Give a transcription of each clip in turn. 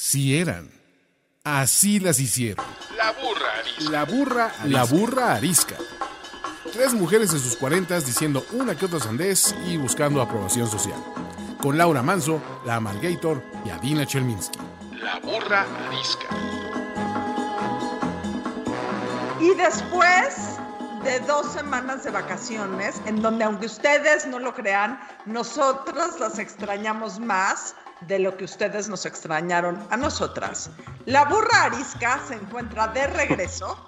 Si eran. Así las hicieron. La burra arisca. La burra, la burra arisca. Tres mujeres en sus cuarentas diciendo una que otra sandez y buscando aprobación social. Con Laura Manso, la Amalgator y Adina Chelminsky. La burra arisca. Y después de dos semanas de vacaciones, en donde aunque ustedes no lo crean, nosotros las extrañamos más de lo que ustedes nos extrañaron a nosotras. La burra arisca se encuentra de regreso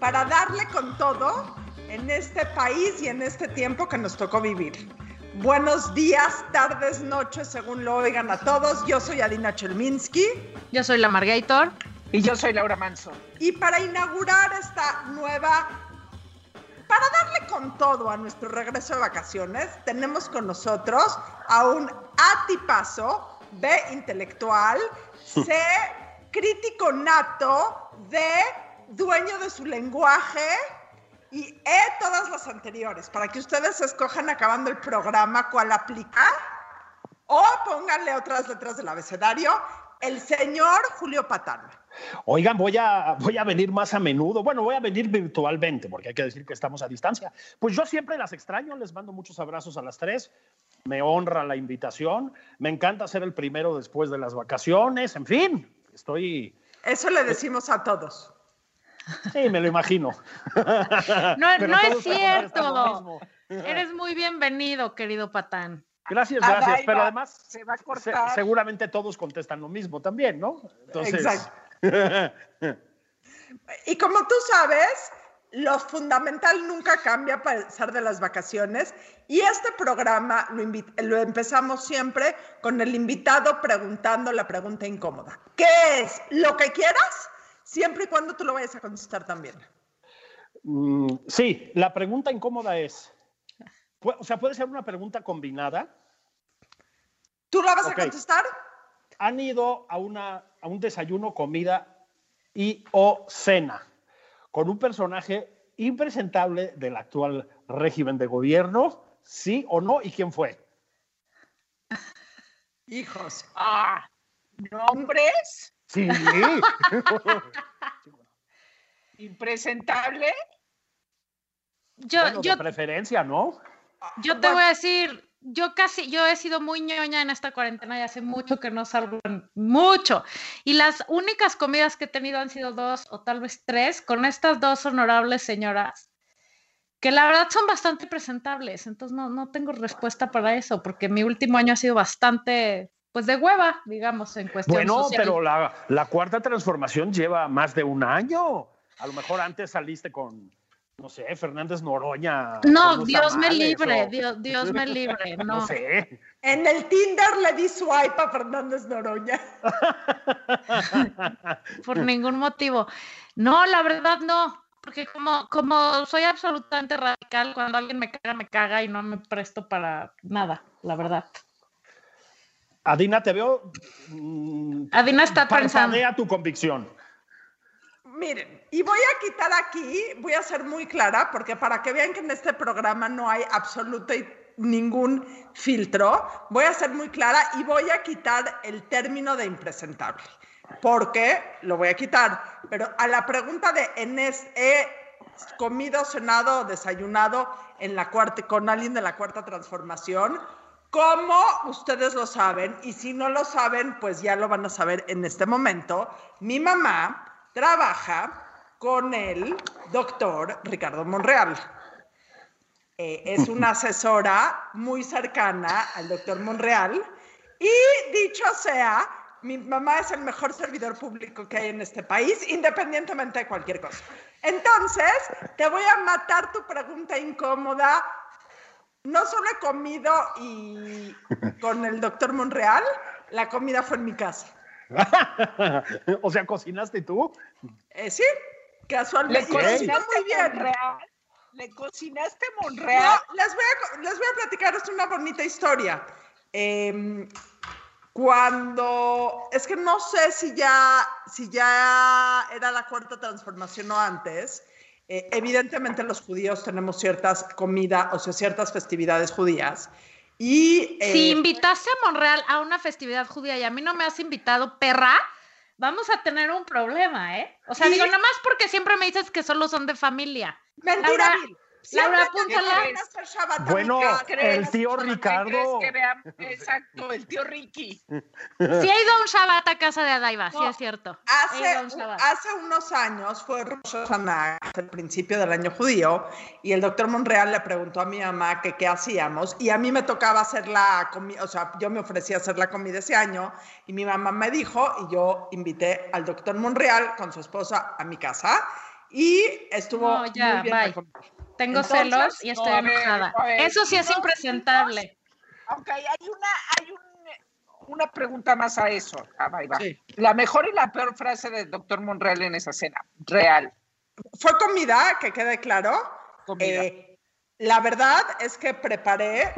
para darle con todo en este país y en este tiempo que nos tocó vivir. Buenos días, tardes, noches, según lo oigan a todos. Yo soy Adina Chelminsky. Yo soy la Margator. Y yo soy Laura Manso. Y para inaugurar esta nueva, para darle con todo a nuestro regreso de vacaciones, tenemos con nosotros a un atipazo B intelectual, C crítico nato, D dueño de su lenguaje y E todas las anteriores, para que ustedes escojan acabando el programa cuál aplica o pónganle otras letras del abecedario, el señor Julio Patán. Oigan, voy a, voy a venir más a menudo. Bueno, voy a venir virtualmente, porque hay que decir que estamos a distancia. Pues yo siempre las extraño, les mando muchos abrazos a las tres. Me honra la invitación. Me encanta ser el primero después de las vacaciones. En fin, estoy. Eso le decimos a todos. Sí, me lo imagino. No, no es cierto. Eres muy bienvenido, querido Patán. Gracias, gracias. Adaiva, Pero además, se va a se- cortar. seguramente todos contestan lo mismo también, ¿no? Entonces, Exacto. Y como tú sabes, lo fundamental nunca cambia a pesar de las vacaciones. Y este programa lo, empezamos siempre con el invitado preguntando la pregunta incómoda. ¿Qué es? Lo que quieras, siempre y cuando tú lo vayas a contestar también. Mm, sí, la pregunta incómoda es, o sea, puede ser una pregunta combinada. ¿Tú la vas a contestar? ¿Han ido a, una, a un desayuno, comida y o cena con un personaje impresentable del actual régimen de gobierno? ¿Sí o no? ¿Y quién fue? Hijos. Ah, nombres, Sí. impresentable. Yo, bueno, yo, de preferencia, ¿no? yo te voy a decir, yo casi, yo he sido muy ñoña en esta cuarentena y hace mucho que no salgo, mucho. Y las únicas comidas que he tenido han sido dos o tal vez tres con estas dos honorables señoras, que la verdad son bastante presentables. Entonces no, no tengo respuesta para eso, porque mi último año ha sido bastante, pues de hueva, digamos, en cuestión Bueno, social. pero la, la cuarta transformación lleva más de un año. A lo mejor antes saliste con, no sé, Fernández Noroña. No, Dios me libre, o- Dios, Dios me libre, no. No sé. En el Tinder le di swipe a Fernández Noroña. por ningún motivo. No, la verdad no, porque como, como soy absolutamente radical, cuando alguien me caga, me caga y no me presto para nada, la verdad. Adina, te veo. mm, Adina está pensando. tu convicción. Miren, y voy a quitar aquí, voy a ser muy clara, porque para que vean que en este programa no hay absoluto ningún filtro, voy a ser muy clara y voy a quitar el término de impresentable, porque lo voy a quitar. Pero a la pregunta de en he comido, cenado o desayunado en la cuarta, con alguien de la cuarta transformación, como ustedes lo saben, y si no lo saben, pues ya lo van a saber en este momento, mi mamá trabaja con el doctor Ricardo Monreal. Eh, es una asesora muy cercana al doctor Monreal y dicho sea, mi mamá es el mejor servidor público que hay en este país, independientemente de cualquier cosa. Entonces, te voy a matar tu pregunta incómoda. No solo he comido y con el doctor Monreal, la comida fue en mi casa. o sea, ¿cocinaste tú? Eh, sí, Le casualmente. Cocino cocinaste muy bien. Monreal. Le cocinaste No, Monreal. les, voy a, les voy a platicar, es una bonita historia. Em, cuando, es que no sé si ya, si ya era la cuarta transformación o antes, eh, evidentemente los judíos tenemos ciertas comidas, o sea, ciertas festividades judías. Y eh, Si invitaste a Monreal a una festividad judía y a mí no me has invitado, perra, vamos a tener un problema, ¿eh? O sea, digo, nada más porque siempre me dices que solo son de familia. Mentira, Laura. Laura, apúntala. Bueno, el tío ¿Qué Ricardo. que vean? Exacto, el tío Ricky. Sí he ido a un Shabbat a casa de Adaiva, sí No, es cierto. A un Hace, hace unos años fue Rosh Hashanah, el principio del año judío, y el doctor Monreal le preguntó a mi mamá que qué hacíamos, y a mí me tocaba hacer la comida, o sea, yo me ofrecía hacer la comida ese año, y mi mamá me dijo, y yo invité al doctor Monreal con su esposa a mi casa, y estuvo No, ya, muy bien. Tengo Entonces, celos y estoy no, ver, enojada. ver, Eso sí es no, impresentable. Ok, hay una, hay un- una pregunta más a eso. Ah, ahí va. Sí. La mejor y la peor frase del doctor Monreal en esa cena. Real. Fue comida, que quede claro. Comida. Eh, la verdad es que preparé,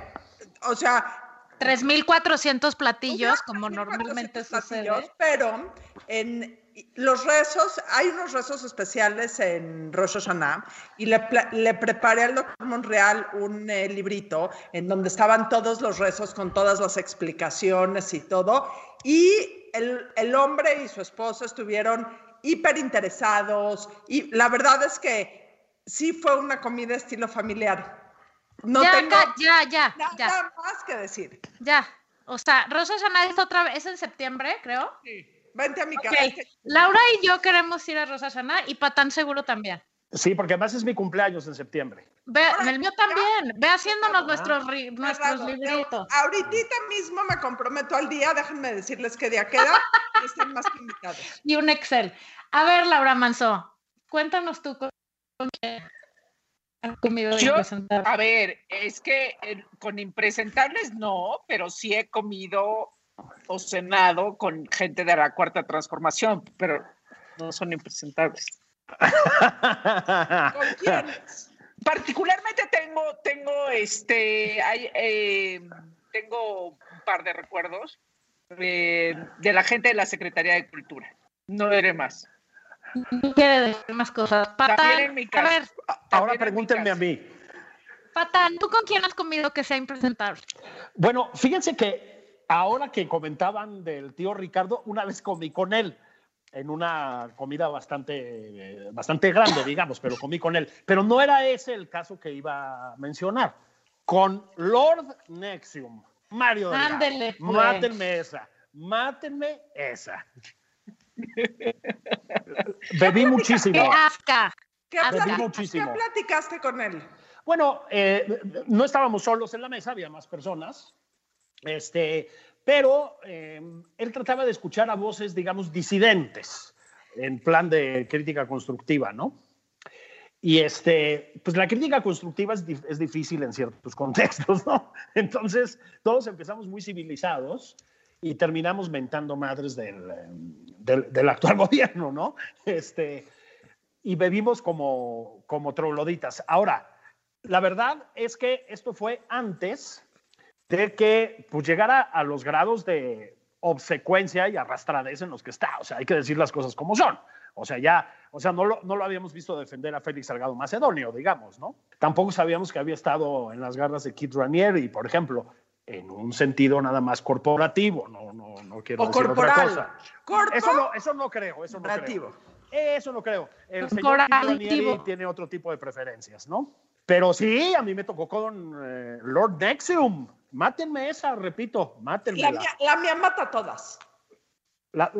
o sea, 3.400 platillos, como normalmente 400 sucede. platillos, Pero en los rezos, hay unos rezos especiales en Rosh Hashanah y le, le preparé al doctor Monreal un eh, librito en donde estaban todos los rezos con todas las explicaciones y todo. Y el, el hombre y su esposa estuvieron hiper interesados y la verdad es que sí fue una comida estilo familiar. No ya, tengo ya, ya, nada ya, más que decir. ya. O sea, Rosa Hashanah es otra vez, es en septiembre, creo. Vente a mi casa. Laura y yo queremos ir a Rosa Hashanah y Patán seguro también. Sí, porque además es mi cumpleaños en septiembre. Ve, Órale, el mío también. Ve haciéndonos nuestros, ri- Cerrado. nuestros Pero libritos. Ahorita mismo me comprometo al día, déjenme decirles qué día queda y están más que invitados. Y un Excel. A ver, Laura Manso, cuéntanos tú con, con quién has comido Yo-. A ver, es que eh, con impresentables no, pero sí he comido o cenado con gente de la cuarta transformación, pero no son impresentables. ¿Con quién? Particularmente tengo, tengo este, hay, eh, tengo un par de recuerdos eh, de la gente de la Secretaría de Cultura. No diré más. No quiere decir más cosas. Patán, También en mi a casa. ver, Ahora pregúntenme a mí. Patán, ¿tú con quién has comido que sea impresentable? Bueno, fíjense que ahora que comentaban del tío Ricardo, una vez comí con él en una comida bastante, eh, bastante grande, digamos, pero comí con él. Pero no era ese el caso que iba a mencionar. Con Lord Nexium, Mario Delgado. Ándele, pues. Mátenme esa, mátenme esa. Bebí muchísimo. ¡Qué asca! ¿Qué, qué platicaste con él? Bueno, eh, no estábamos solos en la mesa, había más personas, este, pero eh, él trataba de escuchar a voces, digamos, disidentes, en plan de crítica constructiva, ¿no? Y este, pues la crítica constructiva es, dif- es difícil en ciertos contextos, ¿no? Entonces, todos empezamos muy civilizados y terminamos mentando madres del, del, del actual gobierno, ¿no? Este, y bebimos como, como trogloditas. Ahora, la verdad es que esto fue antes de que pues, llegara a los grados de obsecuencia y arrastradez en los que está. O sea, hay que decir las cosas como son. O sea, ya, o sea, no lo, no lo habíamos visto defender a Félix Salgado Macedonio, digamos, ¿no? Tampoco sabíamos que había estado en las garras de Kit Ranieri, por ejemplo, en un sentido nada más corporativo, no, no, no quiero O decir otra corporal. cosa. Eso no, eso no creo, eso no Corporativo. creo. Eso no creo. El señor Kit Corporativo. Ranieri tiene otro tipo de preferencias, ¿no? Pero sí, a mí me tocó con eh, Lord Nexium. Mátenme esa, repito, mátenme. la mía, la mía mata a todas.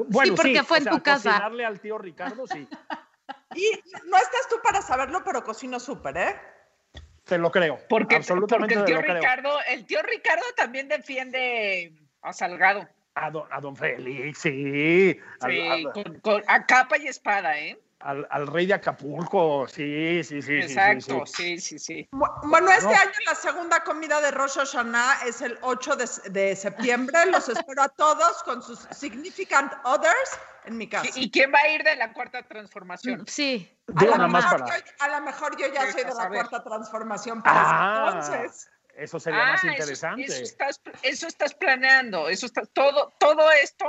bueno, porque fue en tu casa. Cocinarle al tío Ricardo, sí, Y no estás tú para saberlo, pero cocino súper, ¿eh? te lo creo. Porque, absolutamente porque el te tío lo creo. Ricardo, el tío Ricardo también defiende a Salgado. A don, a don Félix, sí. Sí, con- con- a capa y espada, ¿eh? Al- al rey de Acapulco, sí, sí, sí. sí, sí, Exacto, sí. sí, sí, sí. Bu- Bueno, este No. año la segunda comida de Rosh Hashanah es el 8 de, de septiembre. Los espero a todos con sus significant others en mi casa. ¿Y, quién va a ir de la cuarta transformación? Sí. A Digo lo, nada más mejor para. yo, a lo mejor yo ya soy de Dejas la cuarta transformación para Ah, entonces. eso sería más Ah, eso- interesante. Eso, estás, eso estás planeando, eso está, todo, todo esto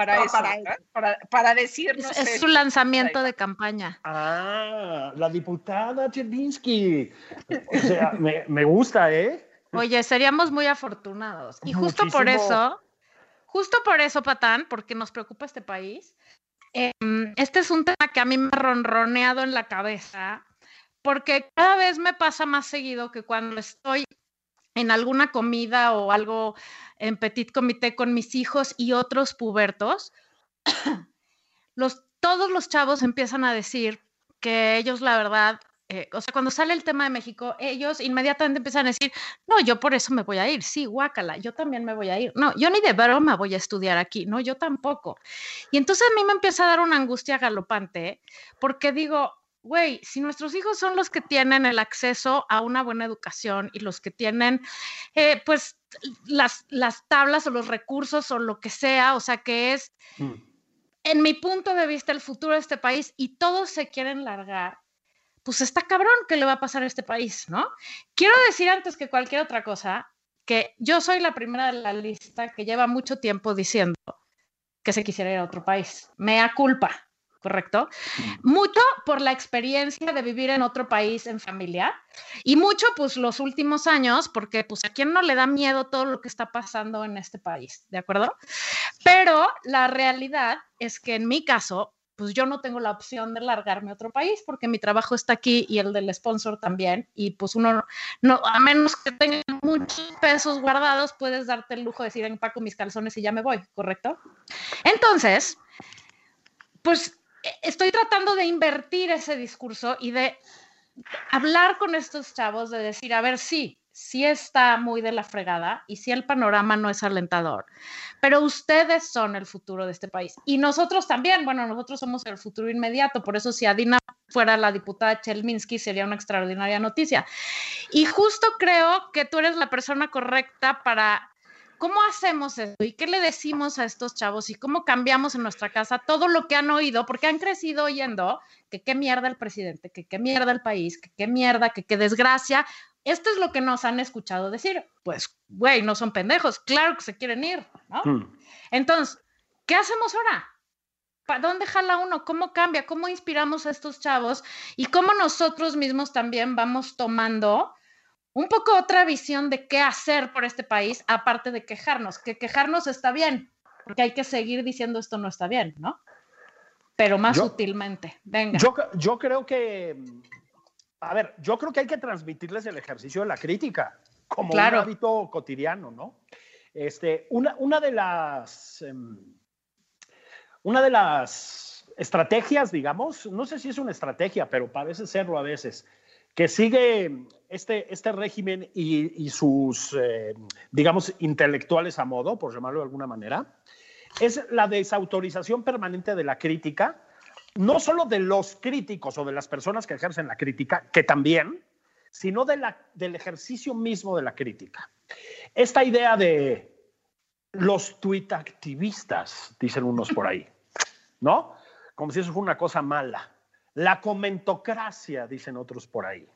para No, eso, para ¿verdad? para, para decirnos Es, su lanzamiento de campaña. Ah, la diputada Chelinsky. O sea, me, me gusta, ¿eh? Oye, seríamos muy afortunados. Y justo por eso, justo por eso, Patán, porque nos preocupa este país, em, este es un tema que a mí me ha ronroneado en la cabeza, porque cada vez me pasa más seguido que cuando estoy en alguna comida o algo en petit comité con mis hijos y otros pubertos, todos los chavos empiezan a decir que ellos la verdad eh, o sea, cuando sale el tema de México, ellos inmediatamente empiezan a decir, no, yo por eso me voy a ir, sí, guácala, yo también me voy a ir, no, yo ni de broma voy a estudiar aquí, no, yo tampoco. Y entonces a mí me empieza a dar una angustia galopante, porque digo, güey, si nuestros hijos son los que tienen el acceso a una buena educación y los que tienen, eh, pues, las, las tablas o los recursos o lo que sea, o sea, que es... Mm. En mi punto de vista, el futuro de este país y todos se quieren largar pues está cabrón que le va a pasar a este país, ¿no? Quiero decir antes que cualquier otra cosa que yo soy la primera de la lista que lleva mucho tiempo diciendo que se quisiera ir a otro país. Mea culpa, ¿correcto? Mm. Mucho por la experiencia de vivir en otro país en familia y mucho pues los últimos años porque pues a quién no le da miedo todo lo que está pasando en este país, ¿de acuerdo? Pero la realidad es que en mi caso pues yo no tengo la opción de largarme a otro país porque mi trabajo está aquí y el del sponsor también. Y pues uno, no, a menos que tenga muchos pesos guardados, puedes darte el lujo de decir, empaco mis calzones y ya me voy, ¿correcto? Entonces, pues estoy tratando de invertir ese discurso y de hablar con estos chavos, de decir, a ver, sí, sí está muy de la fregada y sí el panorama no es alentador, pero ustedes son el futuro de este país y nosotros también, bueno, nosotros somos el futuro inmediato, por eso si Adina fuera la diputada Chelminsky sería una extraordinaria noticia. Y justo creo que tú eres la persona correcta para ¿Cómo hacemos eso? ¿Y qué le decimos a estos chavos? ¿Y cómo cambiamos en nuestra casa todo lo que han oído? Porque han crecido oyendo que qué mierda el presidente, que qué mierda el país, que qué mierda, que qué desgracia. Esto es lo que nos han escuchado decir. Pues, güey, no son pendejos, claro que se quieren ir, ¿no? Hmm. Entonces, ¿qué hacemos ahora? ¿Para dónde jala uno? ¿Cómo cambia? ¿Cómo inspiramos a estos chavos? Y cómo nosotros mismos también vamos tomando un poco otra visión de qué hacer por este país, aparte de quejarnos, que quejarnos está bien, porque hay que seguir diciendo esto no está bien, ¿no? Pero más sutilmente. Venga. Yo, yo creo que, a ver, yo creo que hay que transmitirles el ejercicio de la crítica como un hábito cotidiano, ¿no? Este, una, una de las, em, una de las estrategias, digamos, no sé si es una estrategia, pero parece serlo a veces, que sigue este, este régimen y, sus, eh, digamos, intelectuales a modo, por llamarlo de alguna manera, es la desautorización permanente de la crítica, no solo de los críticos o de las personas que ejercen la crítica, que también, sino de la, del ejercicio mismo de la crítica. Esta idea de los tuit activistas, dicen unos por ahí, ¿no? Como si eso fuera una cosa mala. La comentocracia, dicen otros por ahí.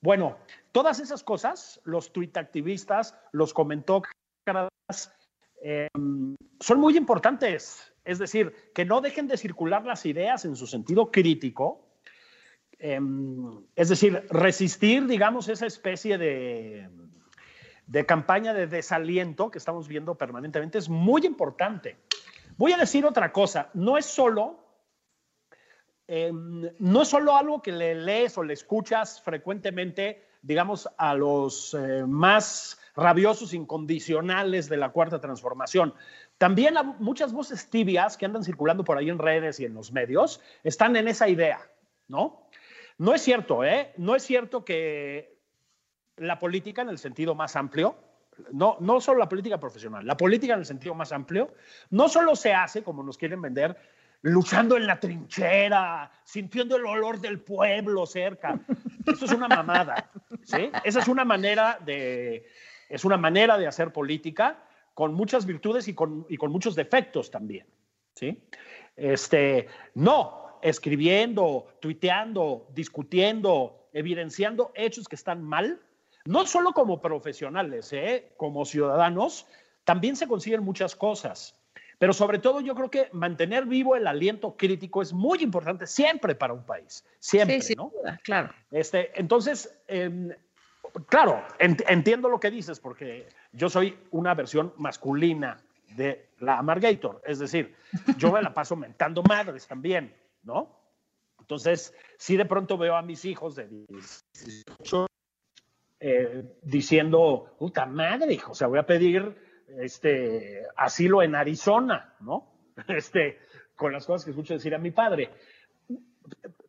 Bueno, todas esas cosas, los tuit activistas, los comentócratas, em, son muy importantes. Es decir, que no dejen de circular las ideas en su sentido crítico. Em, es decir, resistir, digamos, esa especie de, de campaña de desaliento que estamos viendo permanentemente es muy importante. Voy a decir otra cosa, no es solo Em, no es solo algo que le lees o le escuchas frecuentemente, digamos, a los eh, más rabiosos incondicionales de la cuarta transformación. También muchas voces tibias que andan circulando por ahí en redes y en los medios están en esa idea, ¿no? No es cierto, ¿eh? No es cierto que la política en el sentido más amplio, no, no solo la política profesional, la política en el sentido más amplio, no solo se hace, como nos quieren vender, luchando en la trinchera, sintiendo el olor del pueblo cerca. Eso es una mamada, ¿sí? Esa es una manera de, es una manera de hacer política con muchas virtudes y con, y con muchos defectos también, ¿sí? Este, no, escribiendo, tuiteando, discutiendo, evidenciando hechos que están mal, no solo como profesionales, ¿eh? como ciudadanos, también se consiguen muchas cosas. Pero sobre todo yo creo que mantener vivo el aliento crítico es muy importante siempre para un país, siempre, sí, ¿no? claro. Este, entonces, em, claro, entiendo lo que dices porque yo soy una versión masculina de la Amargator. Es decir, yo me la paso mentando madres también, ¿no? Entonces, si de pronto veo a mis hijos de 18 eh, diciendo, puta madre, hijo, o sea, voy a pedir este, asilo en Arizona, ¿no? Este, con las cosas que escucho decir a mi padre.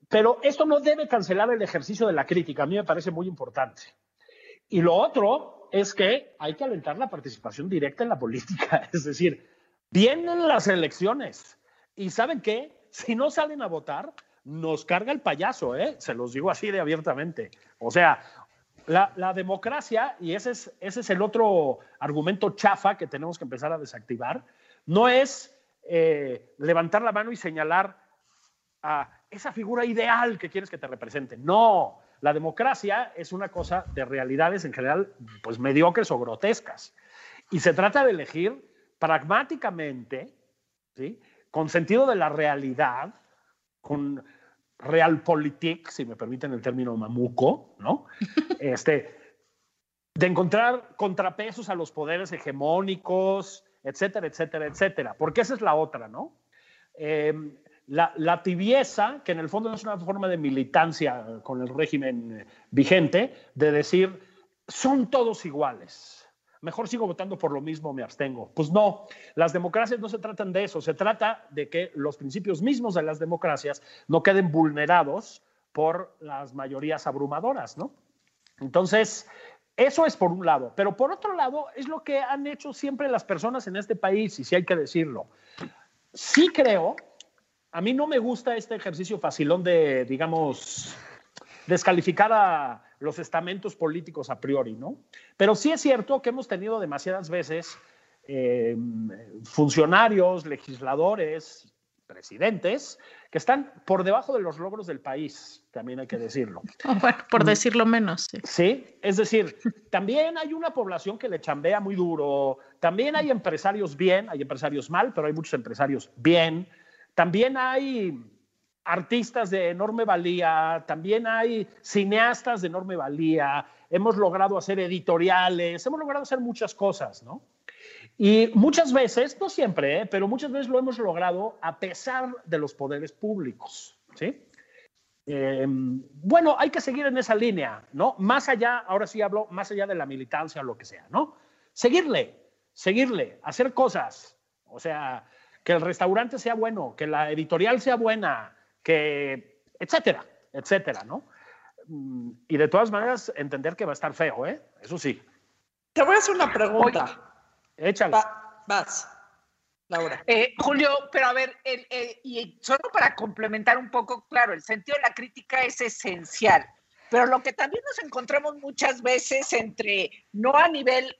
Pero esto no debe cancelar el ejercicio de la crítica, a mí me parece muy importante. Y lo otro es que hay que alentar la participación directa en la política, es decir, vienen las elecciones y ¿saben qué? Si no salen a votar, nos carga el payaso, ¿eh? Se los digo así de abiertamente. O sea, la, democracia, y ese es, ese es el otro argumento chafa que tenemos que empezar a desactivar, no es eh, levantar la mano y señalar a esa figura ideal que quieres que te represente. No, la democracia es una cosa de realidades en general, pues mediocres o grotescas. Y se trata de elegir pragmáticamente, ¿sí? con sentido de la realidad, con realpolitik, si me permiten el término mamuco, ¿no? Este, de encontrar contrapesos a los poderes hegemónicos, etcétera, etcétera, etcétera. Porque esa es la otra, ¿no? Eh, la, la, tibieza, que en el fondo es una forma de militancia con el régimen vigente, de decir, son todos iguales. Mejor sigo votando por lo mismo, me abstengo. Pues no, las democracias no se tratan de eso, se trata de que los principios mismos de las democracias no queden vulnerados por las mayorías abrumadoras, ¿no? Entonces, eso es por un lado, pero por otro lado es lo que han hecho siempre las personas en este país, y si hay que decirlo. Sí creo, a mí no me gusta este ejercicio facilón de, digamos, descalificar a los estamentos políticos a priori, ¿no? Pero sí es cierto que hemos tenido demasiadas veces eh, funcionarios, legisladores, presidentes, que están por debajo de los logros del país, también hay que decirlo. bueno, por decirlo menos. Sí. sí, es decir, también hay una población que le chambea muy duro, también hay empresarios bien, hay empresarios mal, pero hay muchos empresarios bien, también hay artistas de enorme valía, también hay cineastas de enorme valía, hemos logrado hacer editoriales, hemos logrado hacer muchas cosas, ¿no? Y muchas veces, no siempre, ¿eh? pero muchas veces lo hemos logrado a pesar de los poderes públicos, ¿sí? Eh, bueno, hay que seguir en esa línea, ¿no? Más allá, ahora sí hablo, más allá de la militancia o lo que sea, ¿no? Seguirle, seguirle, hacer cosas, o sea, que el restaurante sea bueno, que la editorial sea buena, que, etcétera, etcétera, ¿no? Mm, y de todas maneras, entender que va a estar feo, ¿eh? Eso sí. Te voy a hacer una pregunta. Oye, échale. Va, vas, Laura. Eh, Julio, pero a ver, el, el, y solo para complementar un poco, claro, el sentido de la crítica es esencial, pero lo que también nos encontramos muchas veces entre, no a nivel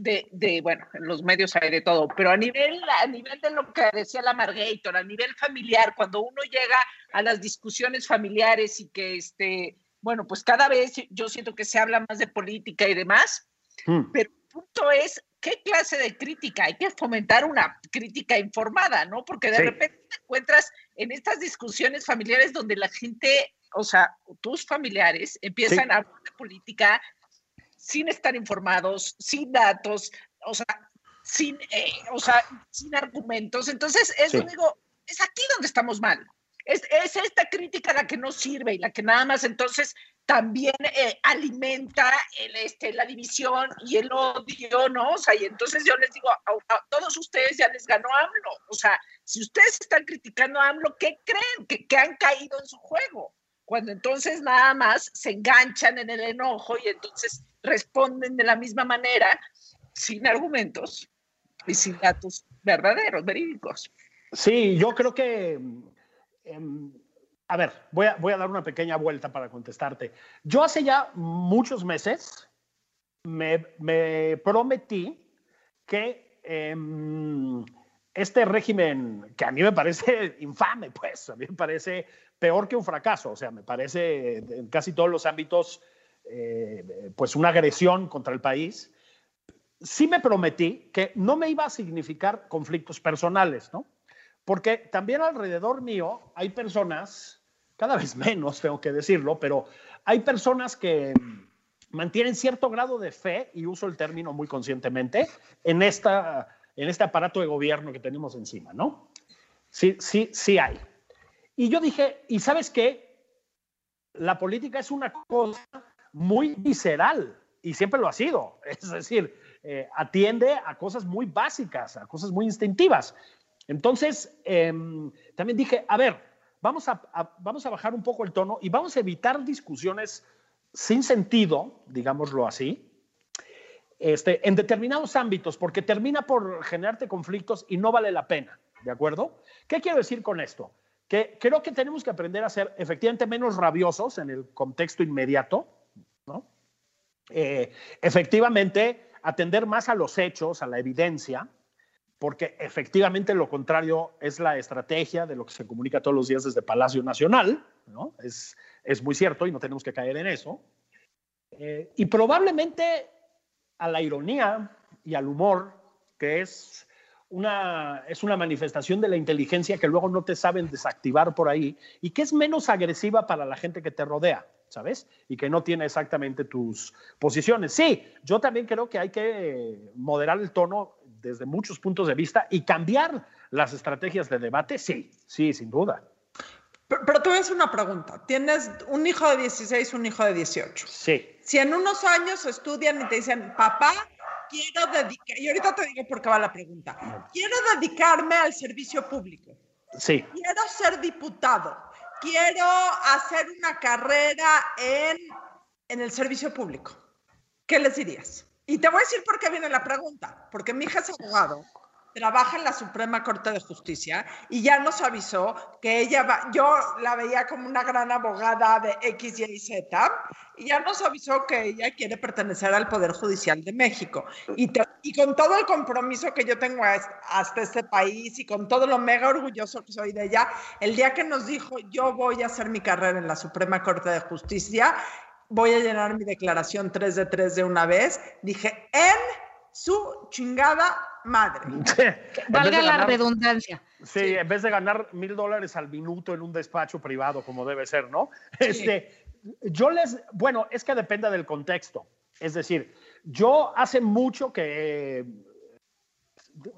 de, de, bueno, en los medios hay de todo, pero a nivel, a nivel de lo que decía la Margator, a nivel familiar, cuando uno llega a las discusiones familiares y que, este, bueno, pues cada vez yo siento que se habla más de política y demás, mm. pero el punto es, ¿qué clase de crítica? Hay que fomentar una crítica informada, ¿no? Porque de sí. repente te encuentras en estas discusiones familiares donde la gente, o sea, tus familiares empiezan sí. a hablar de política sin estar informados, sin datos, o sea, sin, eh, o sea, sin argumentos. Entonces, eso sí. digo, es aquí donde estamos mal. Es, es, esta crítica la que no sirve y la que nada más entonces también eh, alimenta el, este, la división y el odio, ¿no? O sea, y entonces yo les digo, a, a, todos ustedes ya les ganó AMLO. O sea, si ustedes están criticando a AMLO, ¿qué creen? Que, que han caído en su juego. Cuando entonces nada más se enganchan en el enojo y entonces responden de la misma manera, sin argumentos y sin datos verdaderos, verídicos. Sí, yo creo que, eh, a ver, voy a, voy a, dar una pequeña vuelta para contestarte. Yo hace ya muchos meses me, me prometí que eh, este régimen, que a mí me parece infame, pues, a mí me parece peor que un fracaso, o sea, me parece en casi todos los ámbitos eh, pues una agresión contra el país, sí me prometí que no me iba a significar conflictos personales, ¿no? Porque también alrededor mío hay personas, cada vez menos tengo que decirlo, pero hay personas que mantienen cierto grado de fe, y uso el término muy conscientemente, en esta en este aparato de gobierno que tenemos encima, ¿no? Sí, sí, sí hay. Y yo dije, ¿y sabes qué? La política es una cosa muy visceral y siempre lo ha sido. Es decir, eh, atiende a cosas muy básicas, a cosas muy instintivas. Entonces, em, también dije, a ver, vamos a, vamos a bajar un poco el tono y vamos a evitar discusiones sin sentido, digámoslo así, este, en determinados ámbitos, porque termina por generarte conflictos y no vale la pena, ¿de acuerdo? ¿Qué quiero decir con esto? Que creo que tenemos que aprender a ser efectivamente menos rabiosos en el contexto inmediato, ¿no? Eh, efectivamente, atender más a los hechos, a la evidencia, porque efectivamente lo contrario es la estrategia de lo que se comunica todos los días desde Palacio Nacional, ¿no? Es, es muy cierto y no tenemos que caer en eso. Eh, y probablemente a la ironía y al humor, que es una, es una manifestación de la inteligencia que luego no te saben desactivar por ahí y que es menos agresiva para la gente que te rodea. ¿sabes? Y que no tiene exactamente tus posiciones. Sí, yo también creo que hay que moderar el tono desde muchos puntos de vista y cambiar las estrategias de debate, sí, sí, sin duda. Pero, te voy a hacer una pregunta. Tienes un hijo de 16, un hijo de 18. Sí. Si en unos años estudian y te dicen, papá, quiero dedicar, y ahorita te digo por qué va la pregunta, quiero dedicarme al servicio público. Sí. Quiero ser diputado quiero hacer una carrera en, en el servicio público. ¿Qué les dirías? Y te voy a decir por qué viene la pregunta. Porque mi hija es abogado, trabaja en la Suprema Corte de Justicia y ya nos avisó que ella va, yo la veía como una gran abogada de X, Y Z, y ya nos avisó que ella quiere pertenecer al Poder Judicial de México. Y, y con todo el compromiso que yo tengo hasta este país y con todo lo mega orgulloso que soy de ella, el día que nos dijo yo voy a hacer mi carrera en la Suprema Corte de Justicia, voy a llenar mi declaración 3 de 3 de una vez, dije, en su chingada madre. Valga la redundancia. Sí, en vez de ganar mil dólares al minuto en un despacho privado, como debe ser, ¿no? Este, yo les, bueno, es que depende del contexto. Es decir, yo hace mucho que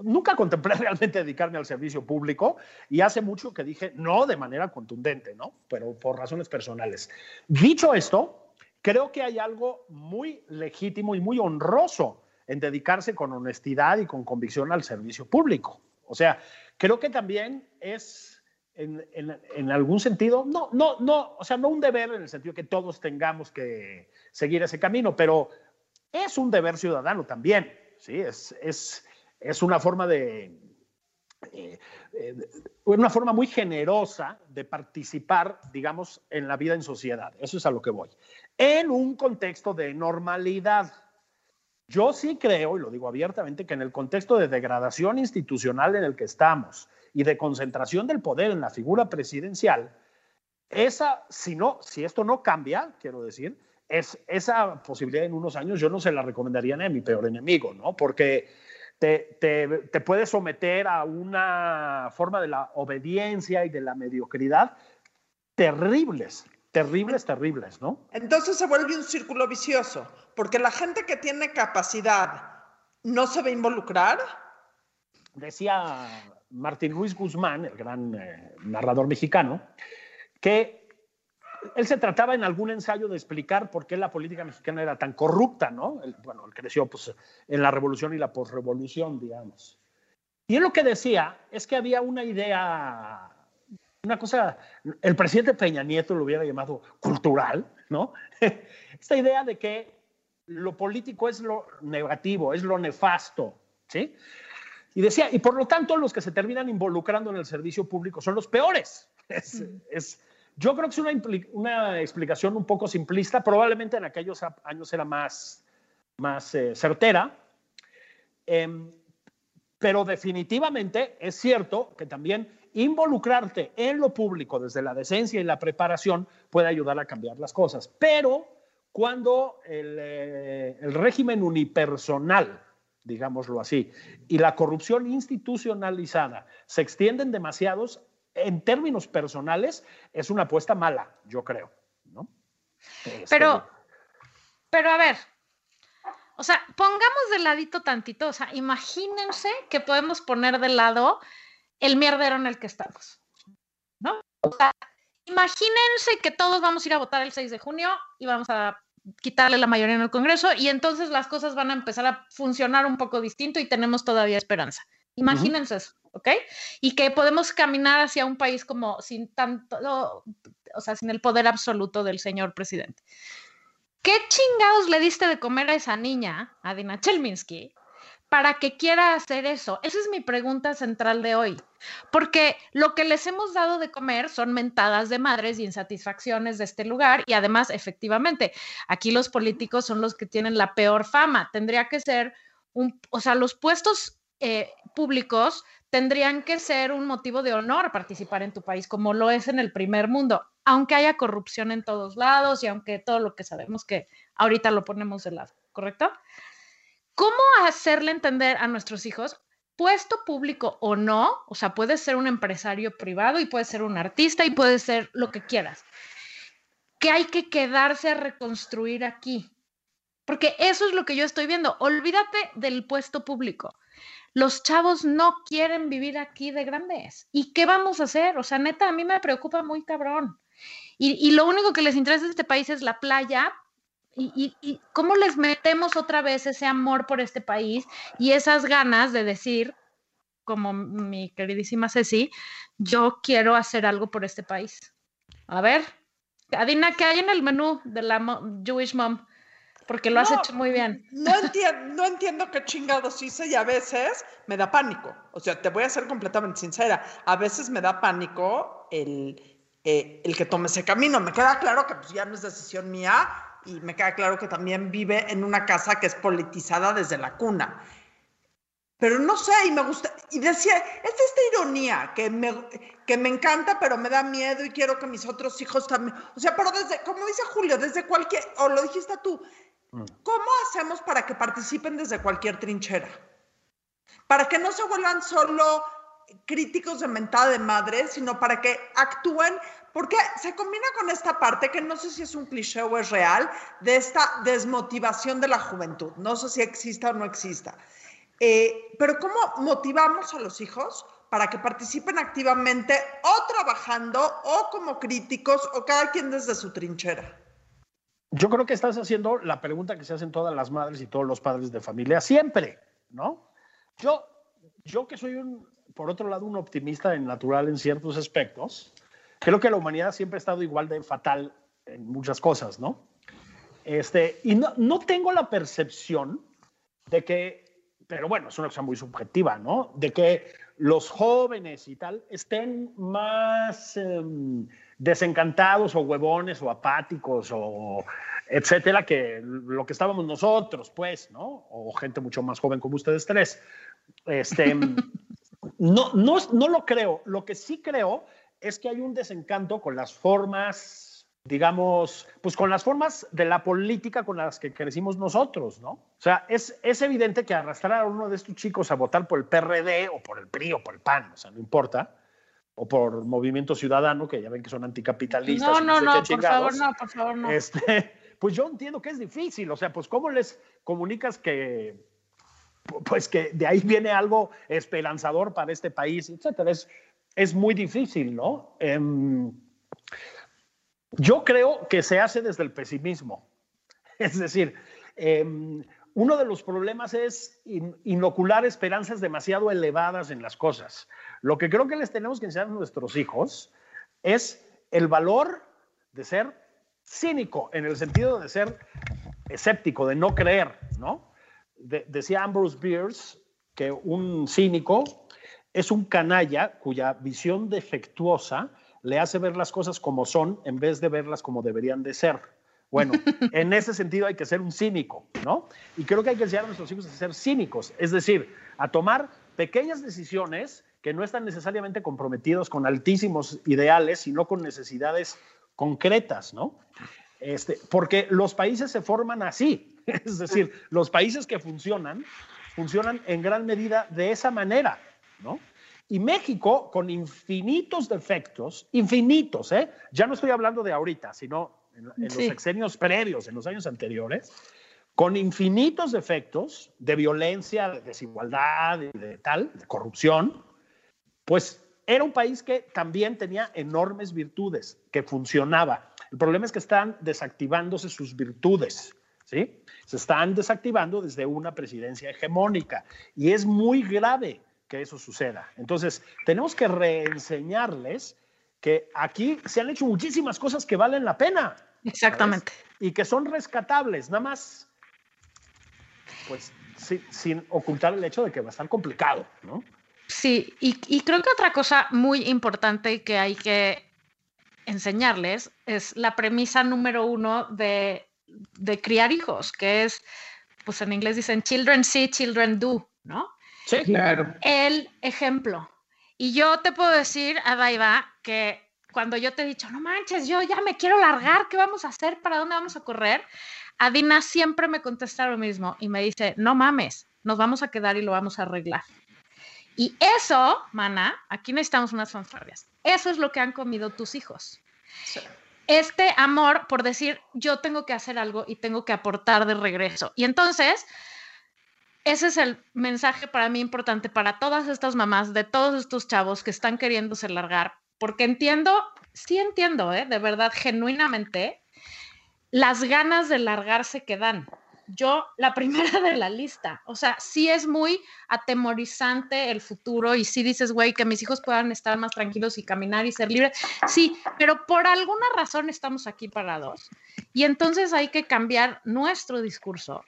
nunca contemplé realmente dedicarme al servicio público y hace mucho que dije no de manera contundente, ¿no? Pero por razones personales. Dicho esto, creo que hay algo muy legítimo y muy honroso en dedicarse con honestidad y con convicción al servicio público. O sea, creo que también es en, en, algún sentido, no, no, no, o sea, no un deber en el sentido que todos tengamos que seguir ese camino, pero es un deber ciudadano también, ¿sí? Es, es, es una forma de, eh, eh, una forma muy generosa de participar, digamos, en la vida en sociedad. Eso es a lo que voy. En un contexto de normalidad. Yo sí creo, y lo digo abiertamente, que en el contexto de degradación institucional en el que estamos y de concentración del poder en la figura presidencial, esa, si no, si esto no cambia, quiero decir, es esa posibilidad en unos años yo no se la recomendaría a mi peor enemigo, ¿no? Porque te, te, te puede someter a una forma de la obediencia y de la mediocridad terribles, terribles, terribles, ¿no? Entonces se vuelve un círculo vicioso, porque la gente que tiene capacidad no se va a involucrar. Decía Martín Ruiz Guzmán, el gran eh, narrador mexicano, que él se trataba en algún ensayo de explicar por qué la política mexicana era tan corrupta, ¿no? bueno, él creció pues, en la revolución y la posrevolución, digamos. Y él lo que decía es que había una idea una cosa, el presidente Peña Nieto lo hubiera llamado cultural, ¿no? Esta idea de que lo político es lo negativo, es lo nefasto, ¿sí? Y decía, y por lo tanto los que se terminan involucrando en el servicio público son los peores. Es, es yo creo que es una, una, explicación un poco simplista, probablemente en aquellos años era más, más eh, certera, eh, pero definitivamente es cierto que también involucrarte en lo público desde la decencia y la preparación puede ayudar a cambiar las cosas. Pero cuando el, eh, el régimen unipersonal, digámoslo así, y la corrupción institucionalizada se extienden demasiados, en términos personales, es una apuesta mala, yo creo. ¿no? Pero, este, pero a ver, O sea, pongamos de ladito tantito, o sea, imagínense que podemos poner de lado el mierdero en el que estamos, ¿no? Imagínense que todos vamos a ir a votar el 6 de junio y vamos a quitarle la mayoría en el Congreso y entonces las cosas van a empezar a funcionar un poco distinto y tenemos todavía esperanza. Imagínense eso, ¿ok? Y que podemos caminar hacia un país como sin tanto, o sea, sin el poder absoluto del señor presidente. ¿Qué chingados le diste de comer a esa niña, a Dina Chelminsky, para que quiera hacer eso? Esa es mi pregunta central de hoy. Porque lo que les hemos dado de comer son mentadas de madres y insatisfacciones de este lugar. Y además, efectivamente, aquí los políticos son los que tienen la peor fama. Tendría que ser un, o sea, los puestos eh, públicos tendrían que ser un motivo de honor participar en tu país, como lo es en el primer mundo, aunque haya corrupción en todos lados y aunque todo lo que sabemos que ahorita lo ponemos de lado, ¿correcto? ¿Cómo hacerle entender a nuestros hijos, puesto público o no, o sea, puede ser un empresario privado y puede ser un artista y puede ser lo que quieras, que hay que quedarse a reconstruir aquí? Porque eso es lo que yo estoy viendo. Olvídate del puesto público los chavos no quieren vivir aquí de grandes. ¿Y qué vamos a hacer? O sea, neta, a mí me preocupa muy cabrón. Y, lo único que les interesa de este país es la playa. Y, y, cómo les metemos otra vez ese amor por este país y esas ganas de decir, como mi queridísima Ceci, yo quiero hacer algo por este país. A ver, Adina, ¿qué hay en el menú de la Jewish Mom? porque lo has hecho muy bien. No entiendo, no entiendo qué chingados hice y a veces me da pánico. O sea, te voy a ser completamente sincera. A veces me da pánico el, eh, el que tome ese camino. Me queda claro que pues, ya no es decisión mía y me queda claro que también vive en una casa que es politizada desde la cuna. Pero no sé, y me gusta, y decía, es esta ironía que me, que me encanta, pero me da miedo y quiero que mis otros hijos también, o sea, pero desde, como dice Julio, desde cualquier, o lo dijiste tú, Mm. ¿Cómo hacemos para que participen desde cualquier trinchera? Para que no se vuelvan solo críticos de mentada de madre, sino para que actúen, porque se combina con esta parte que no sé si es un cliché o es real, de esta desmotivación de la juventud. No sé si exista o no exista. Eh, pero ¿cómo motivamos a los hijos para que participen activamente o trabajando o como críticos o cada quien desde su trinchera? Yo creo que estás haciendo la pregunta que se hacen todas las madres y todos los padres de familia siempre, ¿no? Yo, yo que soy un, por otro lado, un optimista en natural en ciertos aspectos, creo que la humanidad siempre ha estado igual de fatal en muchas cosas, ¿no? Este, y no, no tengo la percepción de que, pero bueno, es una cosa muy subjetiva, ¿no? De que los jóvenes y tal estén más... Em, desencantados o huevones o apáticos o etcétera, que lo que estábamos nosotros, pues, ¿no? O gente mucho más joven como ustedes tres. Este, no, no, no lo creo. Lo que sí creo es que hay un desencanto con las formas, digamos, pues con las formas de la política con las que crecimos nosotros, ¿no? O sea, es, es evidente que arrastrar a uno de estos chicos a votar por el PRD o por el PRI o por el PAN, o sea, no importa, o por Movimiento Ciudadano, que ya ven que son anticapitalistas. No, no, no, por favor, no, por favor, no. Este, pues yo entiendo que es difícil, o sea, pues cómo les comunicas que, pues que de ahí viene algo esperanzador para este país, etcétera. Es, es muy difícil, ¿no? Em, yo creo que se hace desde el pesimismo. Es decir, em, uno de los problemas es inocular esperanzas demasiado elevadas en las cosas. Lo que creo que les tenemos que enseñar a nuestros hijos es el valor de ser cínico, en el sentido de ser escéptico, de no creer, ¿no? decía Ambrose Bierce que un cínico es un canalla cuya visión defectuosa le hace ver las cosas como son en vez de verlas como deberían de ser. Bueno, en ese sentido hay que ser un cínico, ¿no? Y creo que hay que enseñar a nuestros hijos a ser cínicos, es decir, a tomar pequeñas decisiones que no están necesariamente comprometidos con altísimos ideales, sino con necesidades concretas, ¿no? Este, porque los países se forman así, es decir, los países que funcionan, funcionan en gran medida de esa manera, ¿no? Y México, con infinitos defectos, infinitos, ¿eh? Ya no estoy hablando de ahorita, sino en, los sexenios previos, en los años anteriores, con infinitos defectos de violencia, de desigualdad, de, de tal, de corrupción, pues era un país que también tenía enormes virtudes, que funcionaba. El problema es que están desactivándose sus virtudes, ¿sí? Se están desactivando desde una presidencia hegemónica y es muy grave que eso suceda. Entonces, tenemos que reenseñarles que aquí se han hecho muchísimas cosas que valen la pena. Exactamente. ¿sabes? Y que son rescatables, nada más, pues, sin, sin ocultar el hecho de que va a estar complicado, ¿no? Sí, y, y, creo que otra cosa muy importante que hay que enseñarles es la premisa número uno de, de, criar hijos, que es, pues en inglés dicen children see, children do, ¿no? Sí, claro. El ejemplo. Y yo te puedo decir, Adaiva, que cuando yo te he dicho, no manches, yo ya me quiero largar, ¿qué vamos a hacer? ¿Para dónde vamos a correr? Adina siempre me contesta lo mismo y me dice, no mames, nos vamos a quedar y lo vamos a arreglar. Y eso, mana, aquí necesitamos unas fanfarrias. Eso es lo que han comido tus hijos. Sí. Este amor por decir, yo tengo que hacer algo y tengo que aportar de regreso. Y entonces, ese es el mensaje para mí importante para todas estas mamás de todos estos chavos que están queriéndose largar, porque entiendo, sí entiendo, ¿eh? de verdad, genuinamente, las ganas de largarse que dan yo la primera de la lista. O sea, sí es muy atemorizante el futuro y sí dices, güey, que mis hijos puedan estar más tranquilos y caminar y ser libres. Sí, pero por alguna razón estamos aquí parados. Y entonces hay que cambiar nuestro discurso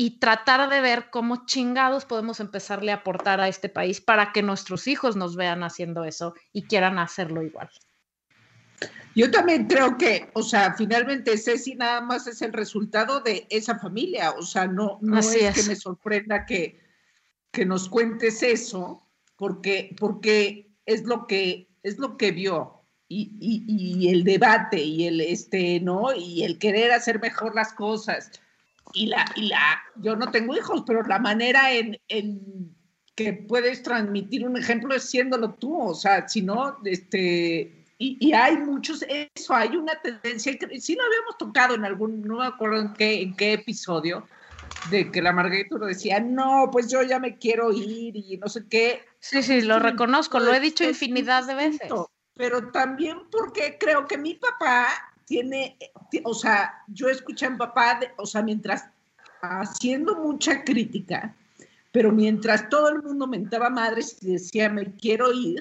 y tratar de ver cómo chingados podemos empezarle a aportar a este país para que nuestros hijos nos vean haciendo eso y quieran hacerlo igual. Yo también creo que, o sea, finalmente Ceci nada más es el resultado de esa familia, o sea, no, no es, es, que me sorprenda que, que nos cuentes eso, porque, porque es lo que es lo que vio y, y, y, el debate y el este, ¿no? Y el querer hacer mejor las cosas. Y la, y la, yo no tengo hijos, pero la manera en, en que puedes transmitir un ejemplo es siéndolo tú, o sea, si no, este, y, y, hay muchos, eso, hay una tendencia, que sí lo habíamos tocado en algún, no me acuerdo en qué, en qué episodio, de que la Margarita decía, no, pues yo ya me quiero ir y no sé qué. Sí, sí, lo reconozco, lo he dicho infinidad de veces. Pero también porque creo que mi papá tiene, o sea, yo escuché a mi papá, o sea, mientras haciendo mucha crítica, pero mientras todo el mundo mentaba madres y decía, me quiero ir,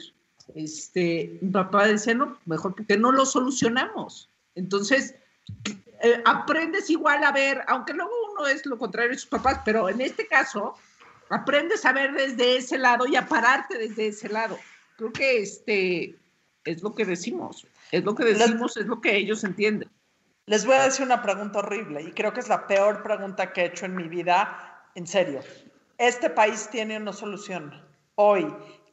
este, mi papá decía, no, mejor porque no lo solucionamos. Entonces, eh, aprendes igual a ver, aunque luego uno es lo contrario de sus papás, pero en este caso, aprendes a ver desde ese lado y a pararte desde ese lado. Creo que este es lo que decimos, es lo que decimos, les, es lo que ellos entienden. Les voy a decir una pregunta horrible y creo que es la peor pregunta que he hecho en mi vida, en serio. Este país tiene una solución. Hoy,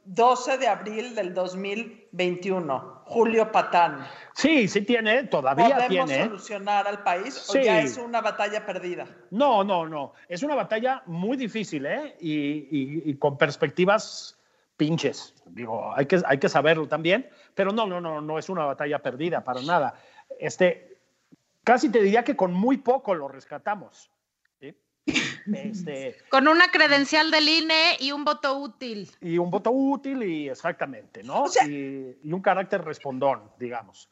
12 de abril del 2021, Julio Patán. Sí, sí tiene, todavía ¿Podemos tiene. solucionar al país sí. o ya es una batalla perdida? No, no, no. Es una batalla muy difícil, ¿eh? Y, y, y, con perspectivas pinches. Digo, hay que, hay que saberlo también, pero no, no, no, no es una batalla perdida para nada. Este, casi te diría que con muy poco lo rescatamos. Este, Con una credencial del INE y un voto útil. Y un voto útil y exactamente, ¿no? O sea, y, y, un carácter respondón, digamos.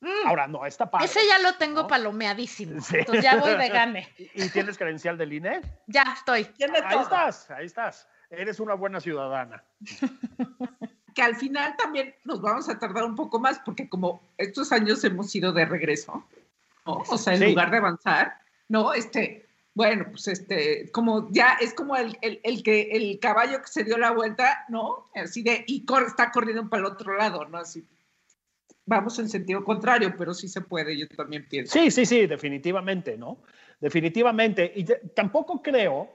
Mm, Ahora, no, esta parte. Ese ya lo tengo ¿no? palomeadísimo. Sí. Entonces ya voy de gane. ¿Y tienes credencial del INE? Ya estoy. Ahí estás, ahí estás. Eres una buena ciudadana. que al final también nos vamos a tardar un poco más porque como estos años hemos ido de regreso, ¿no? o sea, en sí. lugar de avanzar, no, este, bueno, pues este, como ya es como el, el, el, que el caballo que se dio la vuelta, ¿no? Así de, y cor, está corriendo para el otro lado, ¿no? Así. Vamos en sentido contrario, pero sí se puede, yo también pienso. Sí, sí, sí, definitivamente, ¿no? Definitivamente. Y de, tampoco creo,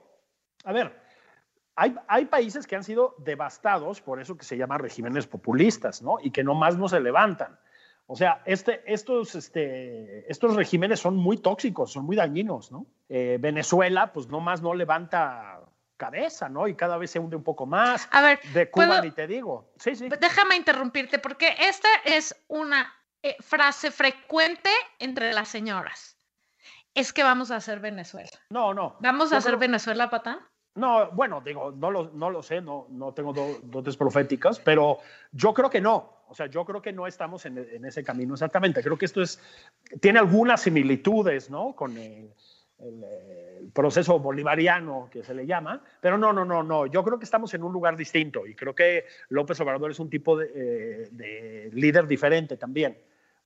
a ver, hay, hay, países que han sido devastados por eso que se llama regímenes populistas, ¿no? Y que nomás no se levantan. O sea, este, estos, este, estos regímenes son muy tóxicos, son muy dañinos, ¿no? Eh, Venezuela, pues nomás no levanta cabeza, ¿no? Y cada vez se hunde un poco más. A ver, de Cuba ni te digo. Sí, sí. Déjame interrumpirte, porque esta es una eh, frase frecuente entre las señoras. es que vamos a hacer Venezuela. No, no. ¿Vamos Yo a hacer creo- Venezuela, Patán? No, bueno, digo, no lo, no lo sé, no, no tengo do- dotes proféticas, pero yo creo que no. O sea, yo creo que no estamos en, en ese camino exactamente. Creo que esto es, tiene algunas similitudes, ¿no? Con el, el, el proceso bolivariano que se le llama, pero no, no, no, no. Yo creo que estamos en un lugar distinto y creo que López Obrador es un tipo de, eh, de líder diferente también,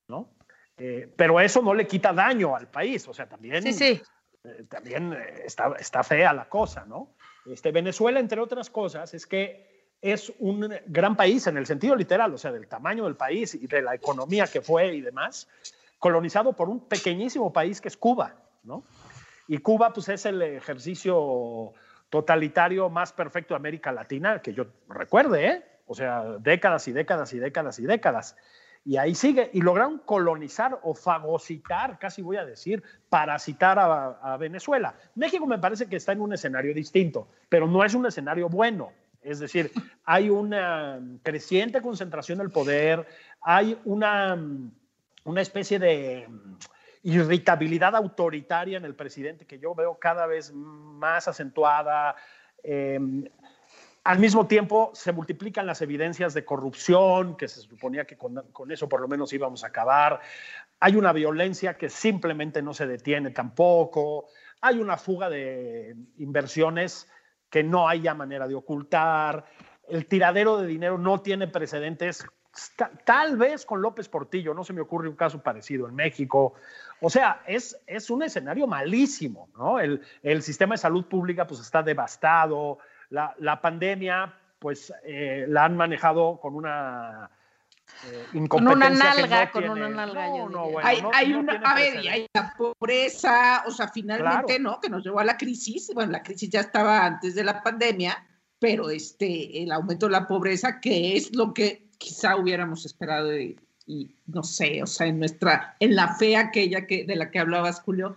¿no? Eh, pero eso no le quita daño al país, o sea, también Sí, sí. eh, también está, está fea la cosa, ¿no? Este, Venezuela, entre otras cosas, es que es un gran país en el sentido literal, o sea, del tamaño del país y de la economía que fue y demás, colonizado por un pequeñísimo país que es Cuba, ¿no? Y Cuba, pues, es el ejercicio totalitario más perfecto de América Latina que yo recuerde, ¿eh? O sea, décadas y décadas y décadas y décadas. Y ahí sigue. Y lograron colonizar o fagocitar, casi voy a decir, parasitar a, Venezuela. México me parece que está en un escenario distinto, pero no es un escenario bueno. Es decir, hay una creciente concentración del poder, hay una, una especie de irritabilidad autoritaria en el presidente que yo veo cada vez más acentuada. Eh, al mismo tiempo, se multiplican las evidencias de corrupción, que se suponía que con, eso por lo menos íbamos a acabar. Hay una violencia que simplemente no se detiene tampoco. Hay una fuga de inversiones que no hay ya manera de ocultar. El tiradero de dinero no tiene precedentes. Tal vez con López Portillo, no se me ocurre un caso parecido en México. O sea, es, es un escenario malísimo, ¿no? El, el sistema de salud pública pues está devastado, la, la pandemia, pues eh, la han manejado con una eh, incompetencia. Con una nalga, no con tiene, una nalga. No, yo no, diría. bueno, hay, una, a ver, y hay la pobreza, o sea, finalmente, Claro. ¿no? Que nos llevó a la crisis. Bueno, la crisis ya estaba antes de la pandemia, pero este, el aumento de la pobreza, que es lo que quizá hubiéramos esperado y, y no sé, o sea, en nuestra, en la fe aquella que, de la que hablabas, Julio,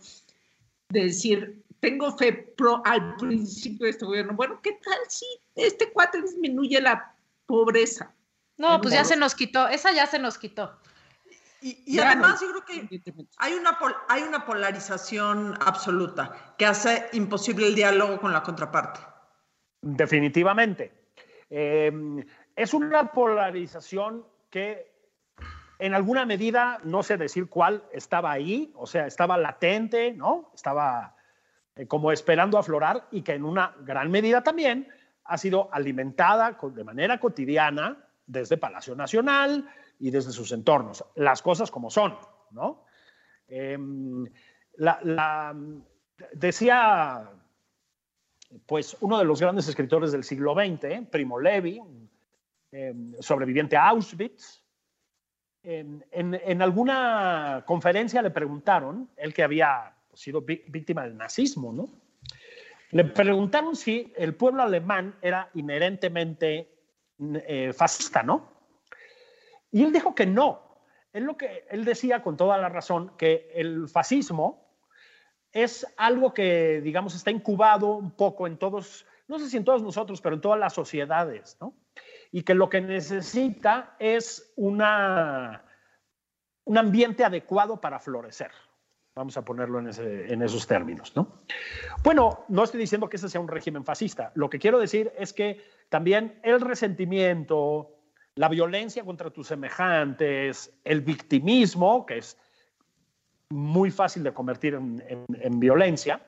de decir, tengo fe pro al principio de este gobierno. Bueno, ¿qué tal si este cuate disminuye la pobreza? No, pues ya se nos quitó. Esa ya se nos quitó. Y, además no, yo creo que hay una, pol- hay una polarización absoluta que hace imposible el diálogo con la contraparte. Definitivamente. Eh, es una polarización que en alguna medida, no sé decir cuál, estaba ahí, o sea, estaba latente, ¿no? Estaba eh, como esperando aflorar y que en una gran medida también ha sido alimentada de manera cotidiana desde Palacio Nacional y desde sus entornos. Las cosas como son, ¿no? Em, la- la- decía pues uno de los grandes escritores del siglo XX, Primo Levi, eh, sobreviviente a Auschwitz, en, en- en alguna conferencia le preguntaron, él que había sido víctima del nazismo, ¿no? Le preguntaron si el pueblo alemán era inherentemente eh, fascista, ¿no? Y él dijo que no. Él, lo que, él decía con toda la razón que el fascismo es algo que, digamos, está incubado un poco en todos, no sé si en todos nosotros, pero en todas las sociedades, ¿no? Y que lo que necesita es una, un ambiente adecuado para florecer. Vamos a ponerlo en, esos términos, ¿no? Bueno, no estoy diciendo que ese sea un régimen fascista. Lo que quiero decir es que también el resentimiento, la violencia contra tus semejantes, el victimismo, que es muy fácil de convertir en- en violencia,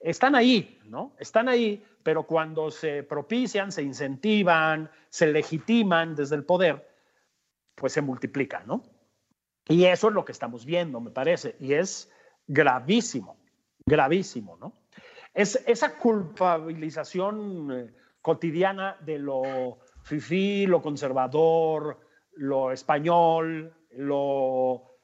están ahí, ¿no? Están ahí, pero cuando se propician, se incentivan, se legitiman desde el poder, pues se multiplican, ¿no? Y eso es lo que estamos viendo, me parece, y es gravísimo, gravísimo, ¿no? Es esa culpabilización eh, cotidiana de lo fifí, lo conservador, lo español, lo,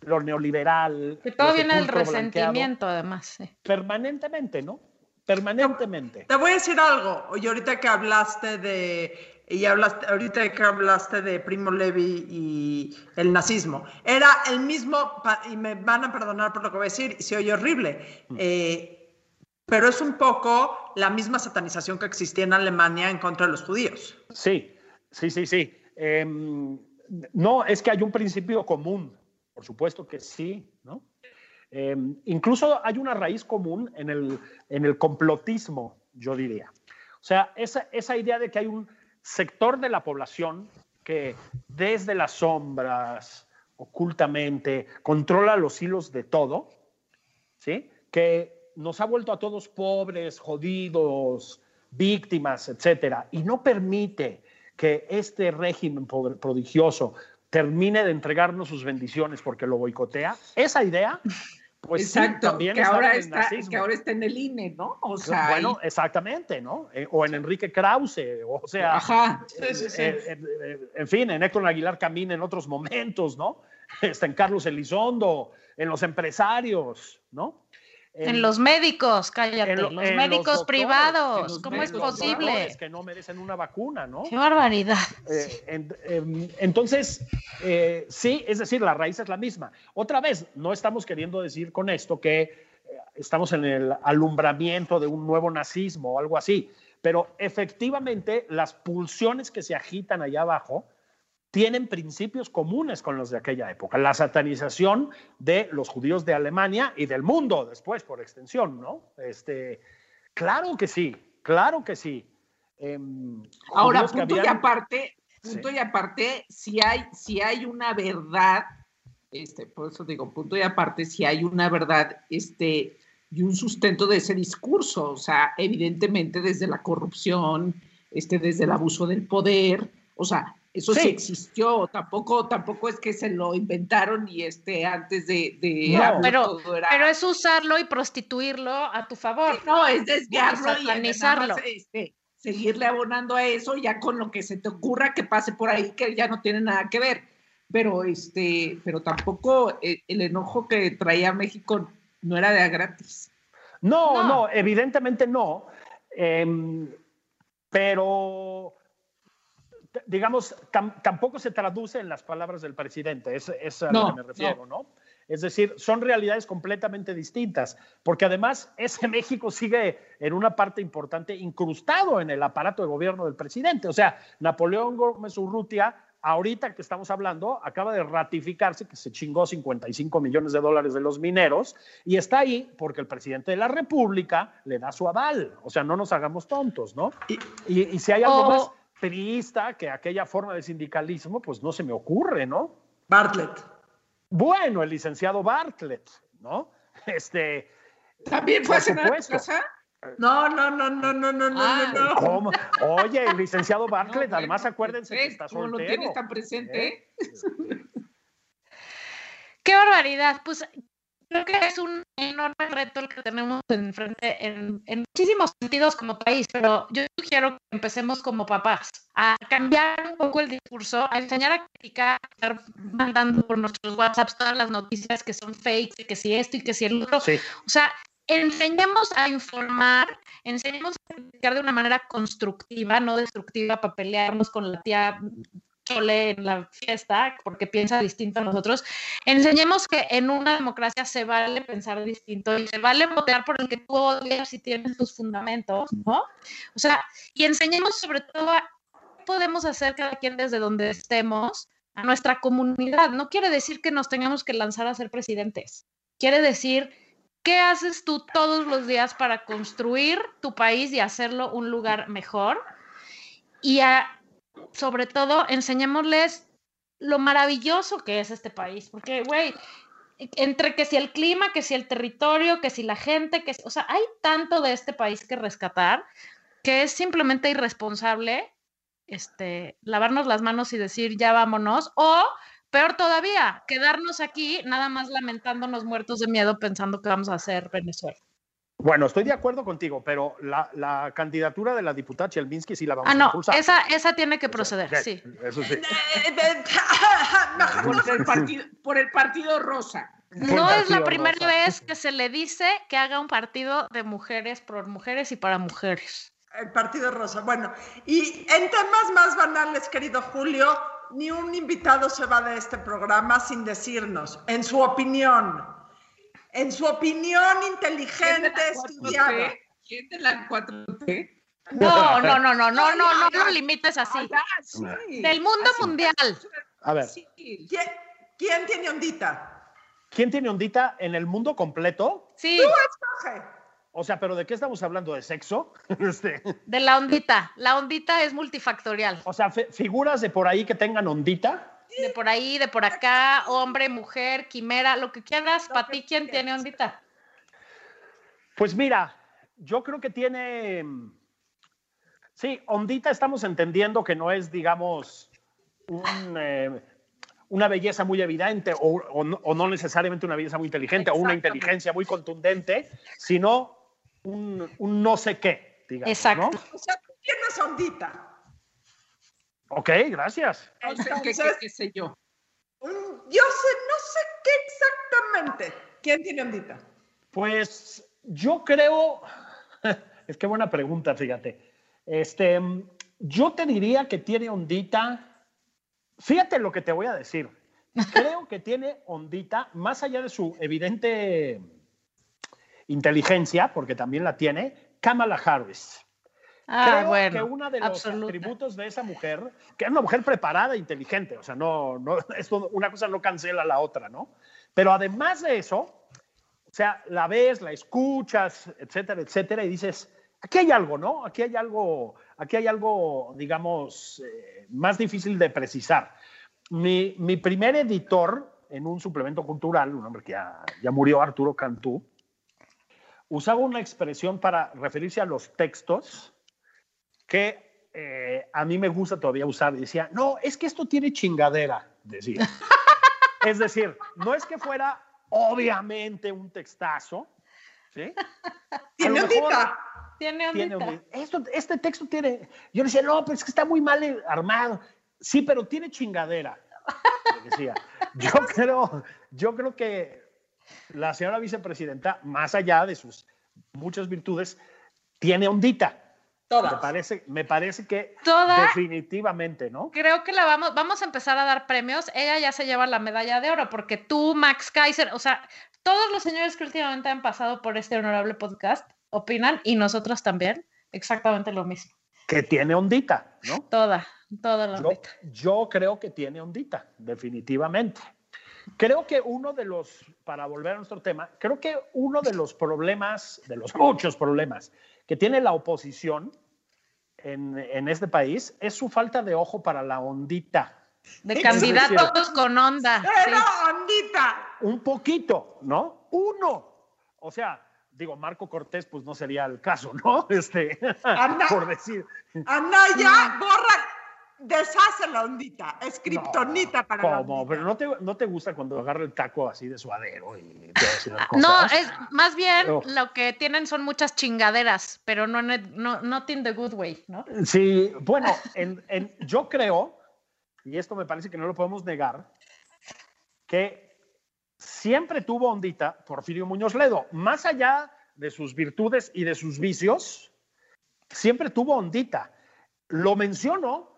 lo neoliberal. Que todo lo viene del resentimiento, además. sí. Permanentemente, ¿no? Permanentemente. Te voy a decir algo, y ahorita que hablaste de, y hablaste, ahorita que hablaste de Primo Levi y el nazismo, era el mismo, y me van a perdonar por lo que voy a decir, se oye horrible, eh, pero es un poco la misma satanización que existía en Alemania en contra de los judíos. Sí, sí, sí, sí. Em, no, es que hay un principio común, por supuesto que sí, ¿no? Eh, incluso hay una raíz común en el, en el complotismo, yo diría. O sea, esa, esa idea de que hay un sector de la población que desde las sombras, ocultamente, controla los hilos de todo, ¿sí? Que nos ha vuelto a todos pobres, jodidos, víctimas, etcétera, y no permite que este régimen prodigioso termine de entregarnos sus bendiciones porque lo boicotea, esa idea, pues Exacto, también que ahora, en el está, que ahora está en el INE, ¿no? O sea, bueno, ahí- exactamente, ¿no? Eh, o en Enrique Krause, o sea, ajá. eh, eh, eh, en fin, en Héctor Aguilar Camina en otros momentos, ¿no? Está en Carlos Elizondo, en los empresarios, ¿no? En los médicos, cállate, en lo- los en médicos doctores, privados, los ¿cómo es médicos posible? doctores que no merecen una vacuna, ¿no? Qué barbaridad. Eh, en- em, entonces, eh, sí, es decir, la raíz es la misma. Otra vez, no estamos queriendo decir con esto que eh, estamos en el alumbramiento de un nuevo nazismo o algo así, pero efectivamente las pulsiones que se agitan allá abajo tienen principios comunes con los de aquella época. La satanización de los judíos de Alemania y del mundo después, por extensión, ¿no? Este, claro que sí, claro que sí. Em, Ahora, que punto y aparte, punto Sí. y aparte, si hay, si hay una verdad, este, por eso digo, punto y aparte, si hay una verdad, este, y un sustento de ese discurso, o sea, evidentemente desde la corrupción, este, desde el abuso del poder, o sea, eso sí, Sí. existió, tampoco, tampoco es que se lo inventaron y este, antes de, de No, AMLO pero- era- Pero es usarlo y prostituirlo a tu favor. no, es desviarlo y más, este, seguirle abonando a eso ya con lo que se te ocurra que pase por ahí que ya no tiene nada que ver. Pero este, pero tampoco eh, el enojo que traía México no era de a gratis. No, No. no, evidentemente no. Em, pero, digamos, tam- tampoco se traduce en las palabras del presidente, es, es a lo que me refiero, ¿no? Es decir, son realidades completamente distintas, porque además ese México sigue en una parte importante incrustado en el aparato de gobierno del presidente. O sea, Napoleón Gómez Urrutia, ahorita que estamos hablando, acaba de ratificarse que se chingó 55 millones de dólares de los mineros y está ahí porque el presidente de la República le da su aval. O sea, no nos hagamos tontos, ¿no? Y, y- y si hay algo más priista que aquella forma de sindicalismo, pues no se me ocurre, ¿no? Bartlett. Bueno, el licenciado Bartlett, ¿no? Este, ¿También fue a cenar a casa? No, no, no, no, no, no, no, Ah. no, no. ¿cómo? Oye, el licenciado No, Bartlett, bueno, además acuérdense que ¿ves está cómo soltero. lo tienes tan presente? ¿Eh? Qué barbaridad. Pues creo que es un enorme reto el que tenemos enfrente en, en muchísimos sentidos como país, pero yo sugiero que empecemos como papás a cambiar un poco el discurso, a enseñar a criticar, a estar mandando por nuestros WhatsApps todas las noticias que son fakes, que si esto y que si el otro. Sí, O sea, enseñemos a informar, enseñemos a criticar de una manera constructiva, no destructiva para pelearnos con la tía Chole en la fiesta porque piensa distinto a nosotros. Enseñemos que en una democracia se vale pensar distinto y se vale votar por el que tú odias si tienes tus fundamentos, ¿no? O sea, y enseñemos sobre todo a qué podemos hacer cada quien desde donde estemos a nuestra comunidad. No quiere decir que nos tengamos que lanzar a ser presidentes. Quiere decir ¿Qué haces tú todos los días para construir tu país y hacerlo un lugar mejor? Y a- sobre todo, enseñémosles lo maravilloso que es este país, porque, güey, entre que si el clima, que si el territorio, que si la gente, que o sea, hay tanto de este país que rescatar que es simplemente irresponsable este, lavarnos las manos y decir ya vámonos, o peor todavía, quedarnos aquí nada más lamentándonos muertos de miedo pensando que vamos a hacer Venezuela. Bueno, estoy de acuerdo contigo, pero la, la candidatura de la diputada Chelminsky sí la vamos Ah, a no, impulsar. esa, esa tiene que O sea, proceder, sí. Eso sí. Eh, eh, Por el partido, por el partido rosa. No es la primera rosa. vez que se le dice que haga un partido de mujeres por mujeres y para mujeres. El Partido Rosa. Bueno, y en temas más banales, querido Julio, ni un invitado se va de este programa sin decirnos, en su opinión, en su opinión ¿Quién de inteligente, estudiada. 4T? ¿Quién de la 4T? No, no, no, no, no, no, no, no ay, limites así. Ah, sí. Del mundo Así. mundial. A ver. ¿Quién, quién tiene ondita? ¿Quién tiene ondita en el mundo completo? Sí, Escoge. O sea, ¿pero de qué estamos hablando? ¿De sexo? Este, de la ondita. La ondita es multifactorial. o sea, figuras de por ahí que tengan ondita. De por ahí, de por acá, hombre, mujer, quimera, lo que quieras. Para ti, ¿quién tiene ondita? Pues mira, yo creo que tiene. Sí, ondita estamos entendiendo que no es, digamos, un, eh, una belleza muy evidente o, o no, o no necesariamente una belleza muy inteligente o una inteligencia muy contundente, sino un, un no sé qué, digamos. Exacto. ¿no? O sea, tú tienes ondita. Ok, gracias. Qué, qué- qué sé yo. Yo sé, no sé qué exactamente. ¿Quién tiene ondita? Pues yo creo, es que buena pregunta, fíjate. Este, yo te diría que tiene ondita. Fíjate lo que te voy a decir. Creo que tiene ondita, más allá de su evidente inteligencia, porque también la tiene, Kamala Harris. Ah, Creo bueno. que uno de los absoluta. atributos de esa mujer, que es una mujer preparada e inteligente, o sea, no, no, esto, una cosa no cancela la otra, ¿no? Pero además de eso, o sea, la ves, la escuchas, etcétera, etcétera, y dices, aquí hay algo, ¿no? Aquí hay algo, aquí hay algo, digamos, eh, más difícil de precisar. Mi, mi primer editor en un suplemento cultural, un hombre que ya, ya murió, Arturo Cantú, usaba una expresión para referirse a los textos que eh, a mí me gusta todavía usar. Decía, no, es que esto tiene chingadera, decía. es decir, no es que fuera obviamente un textazo, ¿sí? Tiene ondita. Tiene ondita. tiene esto, este texto tiene. Yo le decía, no, pero es que está muy mal armado. Sí, pero tiene chingadera. decía. Yo creo, yo creo que la señora vicepresidenta, más allá de sus muchas virtudes, tiene ondita. Me Todas. parece, me parece que Toda- definitivamente, ¿no? Creo que la vamos, vamos a empezar a dar premios. Ella ya se lleva la medalla de oro, porque tú, Max Kaiser, o sea, todos los señores que últimamente han pasado por este honorable podcast opinan, y nosotros también, exactamente lo mismo. Que tiene ondita, ¿no? Toda, toda la Yo, ondita. yo creo que tiene ondita, definitivamente. Creo que uno de los, para volver a nuestro tema, creo que uno de los problemas, de los muchos problemas que tiene la oposición en, en este país es su falta de ojo para la ondita. De candidatos con onda. Pero sí. ondita. Un poquito, ¿no? Uno. O sea, digo, Marco Cortés, pues no sería el caso, ¿no? Este, Anda. por decir. Anaya, borra, deshace la ondita. Es kriptonita para la ¿Cómo? Pero no te, no te gusta cuando agarra el taco así de suadero y te No, es más bien No. lo que tienen son muchas chingaderas, pero no, no, no not in the good way, ¿no? Sí, bueno, en- en- yo creo, y esto me parece que no lo podemos negar, que siempre tuvo ondita Porfirio Muñoz Ledo, más allá de sus virtudes y de sus vicios, siempre tuvo ondita. Lo menciono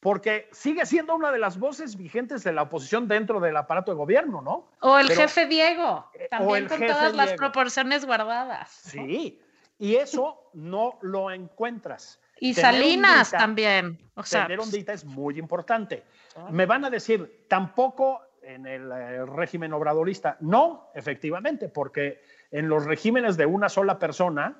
porque sigue siendo una de las voces vigentes de la oposición dentro del aparato de gobierno, ¿no? O el Pero- jefe Diego, eh, también con todas las proporciones guardadas. ¿no? Sí, y eso no lo encuentras. Y Tener Salinas también. O sea, tener pues, ondita es muy importante. Me van a decir, tampoco en el eh, régimen obradorista. No, efectivamente, porque en los regímenes de una sola persona,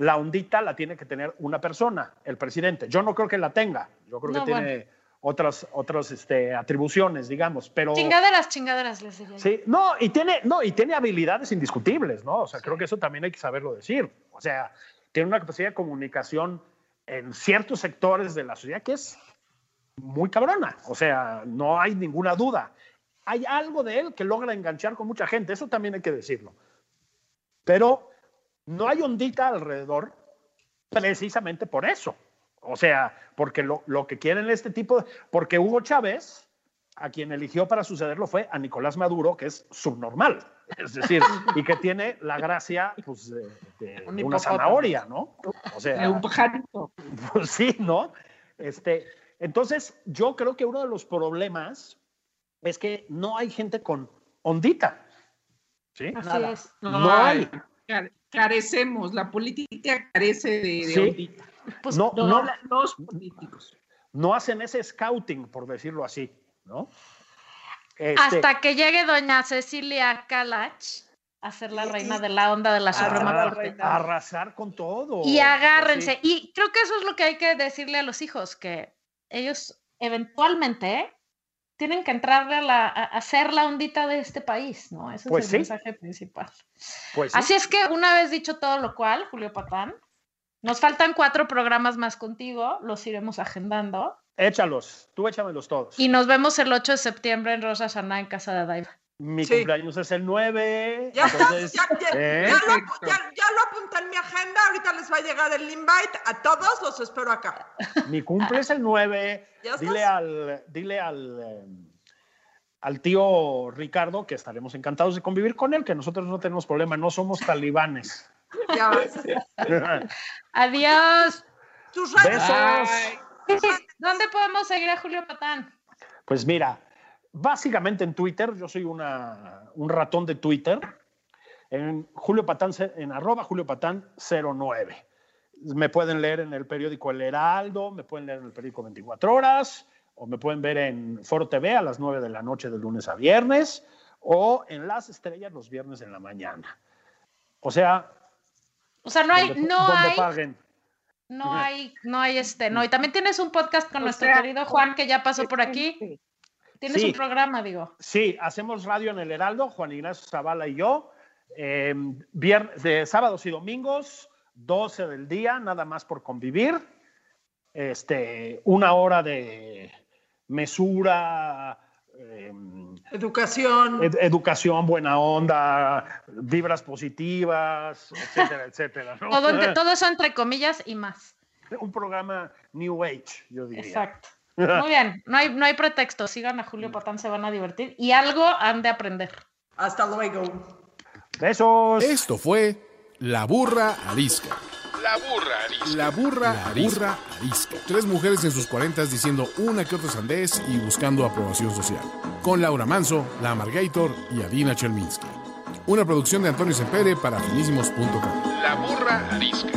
la ondita la tiene que tener una persona, el presidente. Yo no creo que la tenga. Yo creo No, que tiene otras, otras este, atribuciones, digamos. Pero chingaderas, chingaderas, les diría. Sí, no, y tiene, no, y tiene habilidades indiscutibles, ¿no? O sea, creo que eso también hay que saberlo decir. O sea, tiene una capacidad de comunicación en ciertos sectores de la sociedad que es muy cabrona. O sea, no hay ninguna duda. Hay algo de él que logra enganchar con mucha gente, eso también hay que decirlo. Pero no hay ondita alrededor precisamente por eso. O sea, porque lo, lo que quieren este tipo, de- porque Hugo Chávez, a quien eligió para sucederlo fue a Nicolás Maduro, que es subnormal, es decir, y que tiene la gracia pues, de, de Un una zanahoria, ¿no? O sea, De un pajarito. pues sí, ¿no? Este, entonces, yo creo que uno de los problemas es que no hay gente con ondita. ¿Sí? Así Nada. es. No hay. Care- Carecemos, la política carece de, de Sí. Pues, no, No, los políticos. no hacen ese scouting, por decirlo así, ¿no? Este, Hasta que llegue doña Cecilia Kalach a ser la reina de la onda de la Suprema Corte. arrasar con todo. Y agárrense. Así. Y creo que eso es lo que hay que decirle a los hijos, que ellos eventualmente tienen que entrarle a, la, a hacer la ondita de este país, ¿no? Ese Pues es sí. el mensaje principal. Pues sí. Así es que una vez dicho todo lo cual, Julio Patán, nos faltan cuatro programas más contigo, los iremos agendando. Échalos, tú échamelos todos. Y nos vemos el 8 de septiembre en Rosa Hashanah en casa de Daiva. Mi Sí. cumpleaños es el 9. Ya entonces, ya, ya- ¿eh? ya lo, apu- ya- ya lo apunté en mi agenda, ahorita les va a llegar el invite, a todos los espero acá. Mi cumple es el 9. ¿Ya Dile al, dile al, eh, al tío Ricardo que estaremos encantados de convivir con él, que nosotros no tenemos problema, no somos talibanes. Ya ves. Adiós. Tus Besos. ¿Dónde podemos seguir a Julio Patán? Pues mira, básicamente en Twitter, yo soy una, un ratón de Twitter, en Julio Patán, en arroba Julio Patán 09. Me pueden leer en el periódico El Heraldo, me pueden leer en el periódico 24 Horas, o me pueden ver en Foro TV a las 9 de la noche de lunes a viernes, o en Las Estrellas los viernes en la mañana. O sea, O sea, no hay, donde, no donde hay, paguen. no hay, no hay este, no. Y también tienes un podcast con O nuestro sea, querido Juan que ya pasó por aquí. Tienes Sí. un programa, digo. Sí, hacemos radio en el Heraldo, Juan Ignacio Zavala y yo, eh, vier- de sábados y domingos, 12 del día, nada más por convivir. Este, una hora de mesura, eh, Educación. ed- educación, buena onda, vibras positivas, etcétera, etcétera. ¿no? Todo, entre- todo eso entre comillas y más. Un programa New Age, yo diría. Exacto. Muy bien, no hay, no hay pretexto. Sigan a Julio Patán, se van a divertir y algo han de aprender. Hasta luego. Besos. Esto fue La Burra Arisca. La burra arisca. La burra, arisca. arisca. Tres mujeres en sus cuarentas diciendo una que otra sandez y buscando aprobación social. Con Laura Manso, La Amargator y Adina Chelminsky. Una producción de Antonio Sempere para finísimos.com. La burra arisca.